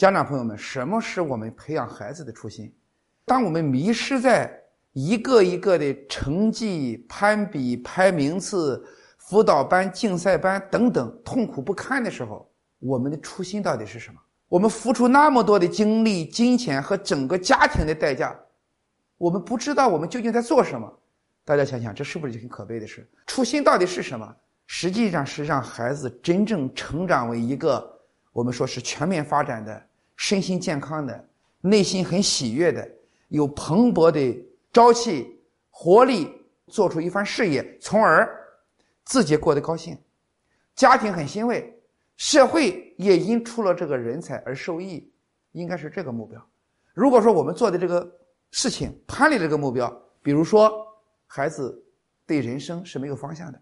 家长朋友们，什么是我们培养孩子的初心？当我们迷失在一个一个的成绩攀比、排名次、辅导班、竞赛班等等痛苦不堪的时候，我们的初心到底是什么？我们付出那么多的精力、金钱和整个家庭的代价，我们不知道我们究竟在做什么。大家想想，这是不是很可悲的事？初心到底是什么？实际上是让孩子真正成长为一个我们说是全面发展的。身心健康的，内心很喜悦的，有蓬勃的朝气、活力，做出一番事业，从而自己过得高兴，家庭很欣慰，社会也因出了这个人才而受益，应该是这个目标。如果说我们做的这个事情偏离这个目标，比如说孩子对人生是没有方向的，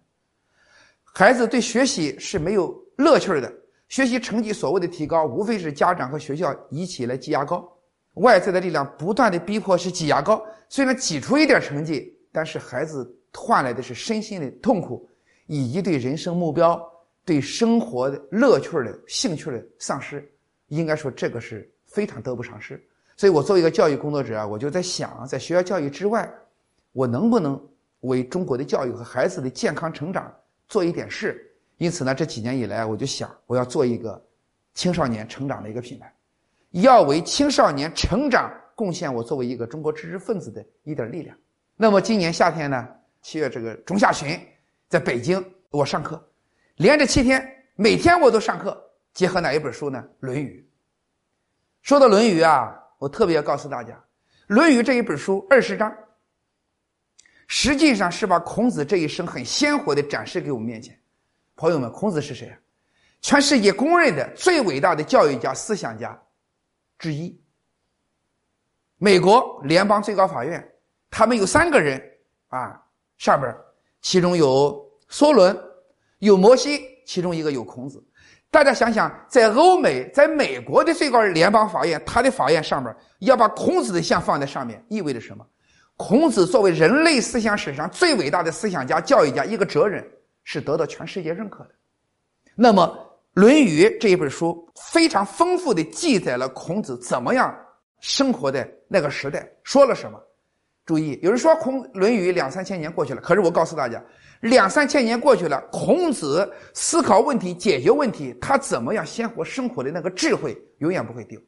孩子对学习是没有乐趣的。学习成绩所谓的提高，无非是家长和学校一起来挤牙膏，外在的力量不断的逼迫是挤牙膏。虽然挤出一点成绩，但是孩子换来的是身心的痛苦，以及对人生目标、对生活的乐趣的兴趣的丧失。应该说，这个是非常得不偿失。所以我作为一个教育工作者啊，我就在想，在学校教育之外，我能不能为中国的教育和孩子的健康成长做一点事？因此呢，这几年以来，我就想，我要做一个青少年成长的一个品牌，要为青少年成长贡献我作为一个中国知识分子的一点力量。那么今年夏天呢，七月这个中下旬，在北京我上课，连着七天，每天我都上课，结合哪一本书呢？《论语》。说到《论语》啊，我特别要告诉大家，《论语》这一本书二十章，实际上是把孔子这一生很鲜活的展示给我们面前。朋友们，孔子是谁啊？全世界公认的最伟大的教育家、思想家之一。美国联邦最高法院，他们有三个人啊，上边其中有梭伦，有摩西，其中一个有孔子。大家想想，在欧美，在美国的最高联邦法院，他的法院上面要把孔子的像放在上面，意味着什么？孔子作为人类思想史上最伟大的思想家、教育家，一个哲人。是得到全世界认可的。那么，《论语》这一本书非常丰富的记载了孔子怎么样生活的那个时代，说了什么。注意，有人说《孔论语》两三千年过去了，可是我告诉大家，两三千年过去了，孔子思考问题、解决问题，他怎么样鲜活生活的那个智慧永远不会丢。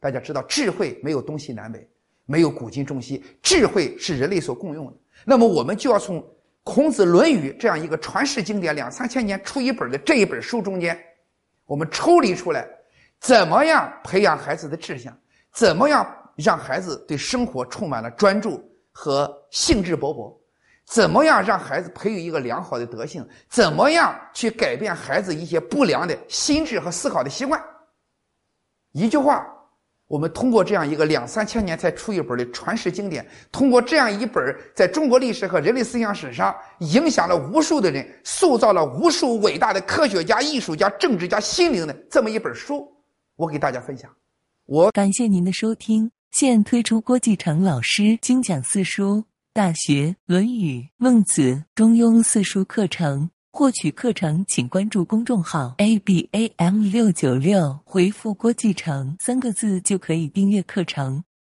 大家知道，智慧没有东西南北，没有古今中西，智慧是人类所共用的。那么，我们就要从。孔子《论语》这样一个传世经典，两三千年出一本的这一本书中间，我们抽离出来，怎么样培养孩子的志向？怎么样让孩子对生活充满了专注和兴致勃勃？怎么样让孩子培育一个良好的德性？怎么样去改变孩子一些不良的心智和思考的习惯？一句话。我们通过这样一个两三千年才出一本的传世经典，通过这样一本在中国历史和人类思想史上影响了无数的人、塑造了无数伟大的科学家、艺术家、政治家心灵的这么一本书，我给大家分享。我感谢您的收听，现推出郭继成老师精讲四书《大学》《论语》《孟子》《中庸》四书课程。获取课程，请关注公众号 a b a m 六九六，回复“郭继成”三个字就可以订阅课程。